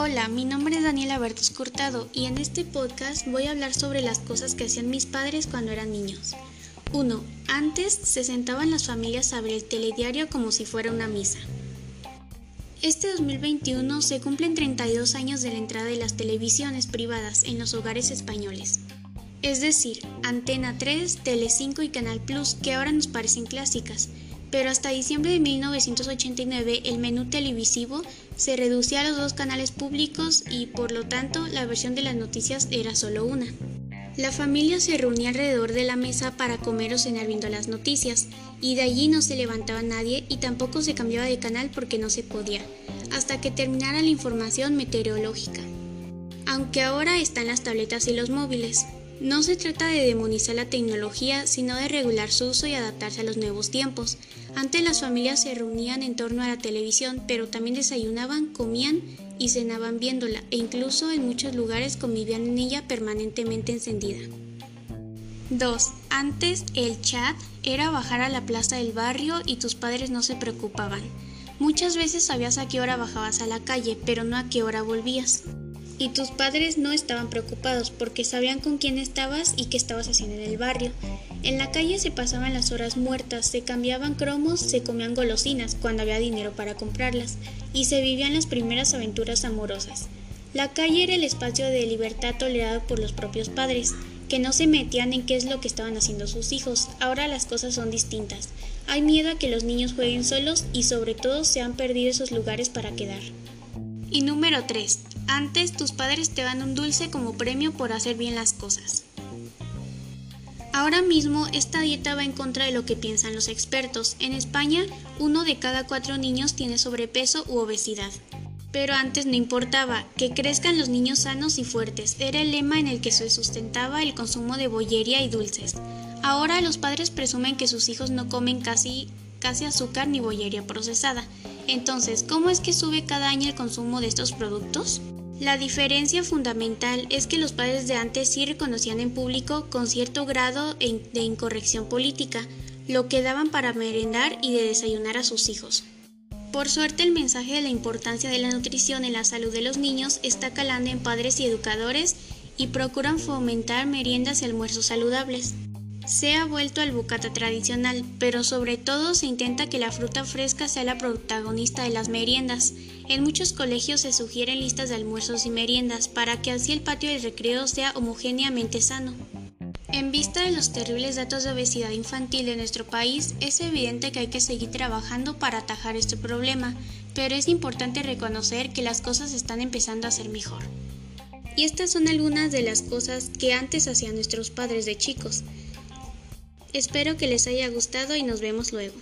Hola, mi nombre es Daniela Bertus Curtado y en este podcast voy a hablar sobre las cosas que hacían mis padres cuando eran niños. 1. Antes se sentaban las familias a ver el telediario como si fuera una misa. Este 2021 se cumplen 32 años de la entrada de las televisiones privadas en los hogares españoles. Es decir, Antena 3, Tele5 y Canal Plus, que ahora nos parecen clásicas, pero hasta diciembre de 1989 el menú televisivo se reducía a los dos canales públicos y por lo tanto la versión de las noticias era solo una. La familia se reunía alrededor de la mesa para comer o cenar viendo las noticias, y de allí no se levantaba nadie y tampoco se cambiaba de canal porque no se podía, hasta que terminara la información meteorológica. Aunque ahora están las tabletas y los móviles, no se trata de demonizar la tecnología, sino de regular su uso y adaptarse a los nuevos tiempos. Antes las familias se reunían en torno a la televisión, pero también desayunaban, comían y cenaban viéndola, e incluso en muchos lugares convivían en ella permanentemente encendida. 2. Antes el chat era bajar a la plaza del barrio y tus padres no se preocupaban. Muchas veces sabías a qué hora bajabas a la calle, pero no a qué hora volvías. Y tus padres no estaban preocupados porque sabían con quién estabas y qué estabas haciendo en el barrio. En la calle se pasaban las horas muertas, se cambiaban cromos, se comían golosinas cuando había dinero para comprarlas y se vivían las primeras aventuras amorosas. La calle era el espacio de libertad tolerado por los propios padres, que no se metían en qué es lo que estaban haciendo sus hijos. Ahora las cosas son distintas. Hay miedo a que los niños jueguen solos y sobre todo se han perdido esos lugares para quedar. Y número 3. Antes tus padres te dan un dulce como premio por hacer bien las cosas. Ahora mismo esta dieta va en contra de lo que piensan los expertos. En España, uno de cada cuatro niños tiene sobrepeso u obesidad. Pero antes no importaba, que crezcan los niños sanos y fuertes, era el lema en el que se sustentaba el consumo de bollería y dulces. Ahora los padres presumen que sus hijos no comen casi, casi azúcar ni bollería procesada. Entonces, ¿cómo es que sube cada año el consumo de estos productos? La diferencia fundamental es que los padres de antes sí reconocían en público con cierto grado de incorrección política lo que daban para merendar y de desayunar a sus hijos. Por suerte el mensaje de la importancia de la nutrición en la salud de los niños está calando en padres y educadores y procuran fomentar meriendas y almuerzos saludables. Se ha vuelto al bocata tradicional, pero sobre todo se intenta que la fruta fresca sea la protagonista de las meriendas. En muchos colegios se sugieren listas de almuerzos y meriendas para que así el patio de recreo sea homogéneamente sano. En vista de los terribles datos de obesidad infantil en nuestro país, es evidente que hay que seguir trabajando para atajar este problema, pero es importante reconocer que las cosas están empezando a ser mejor. Y estas son algunas de las cosas que antes hacían nuestros padres de chicos. Espero que les haya gustado y nos vemos luego.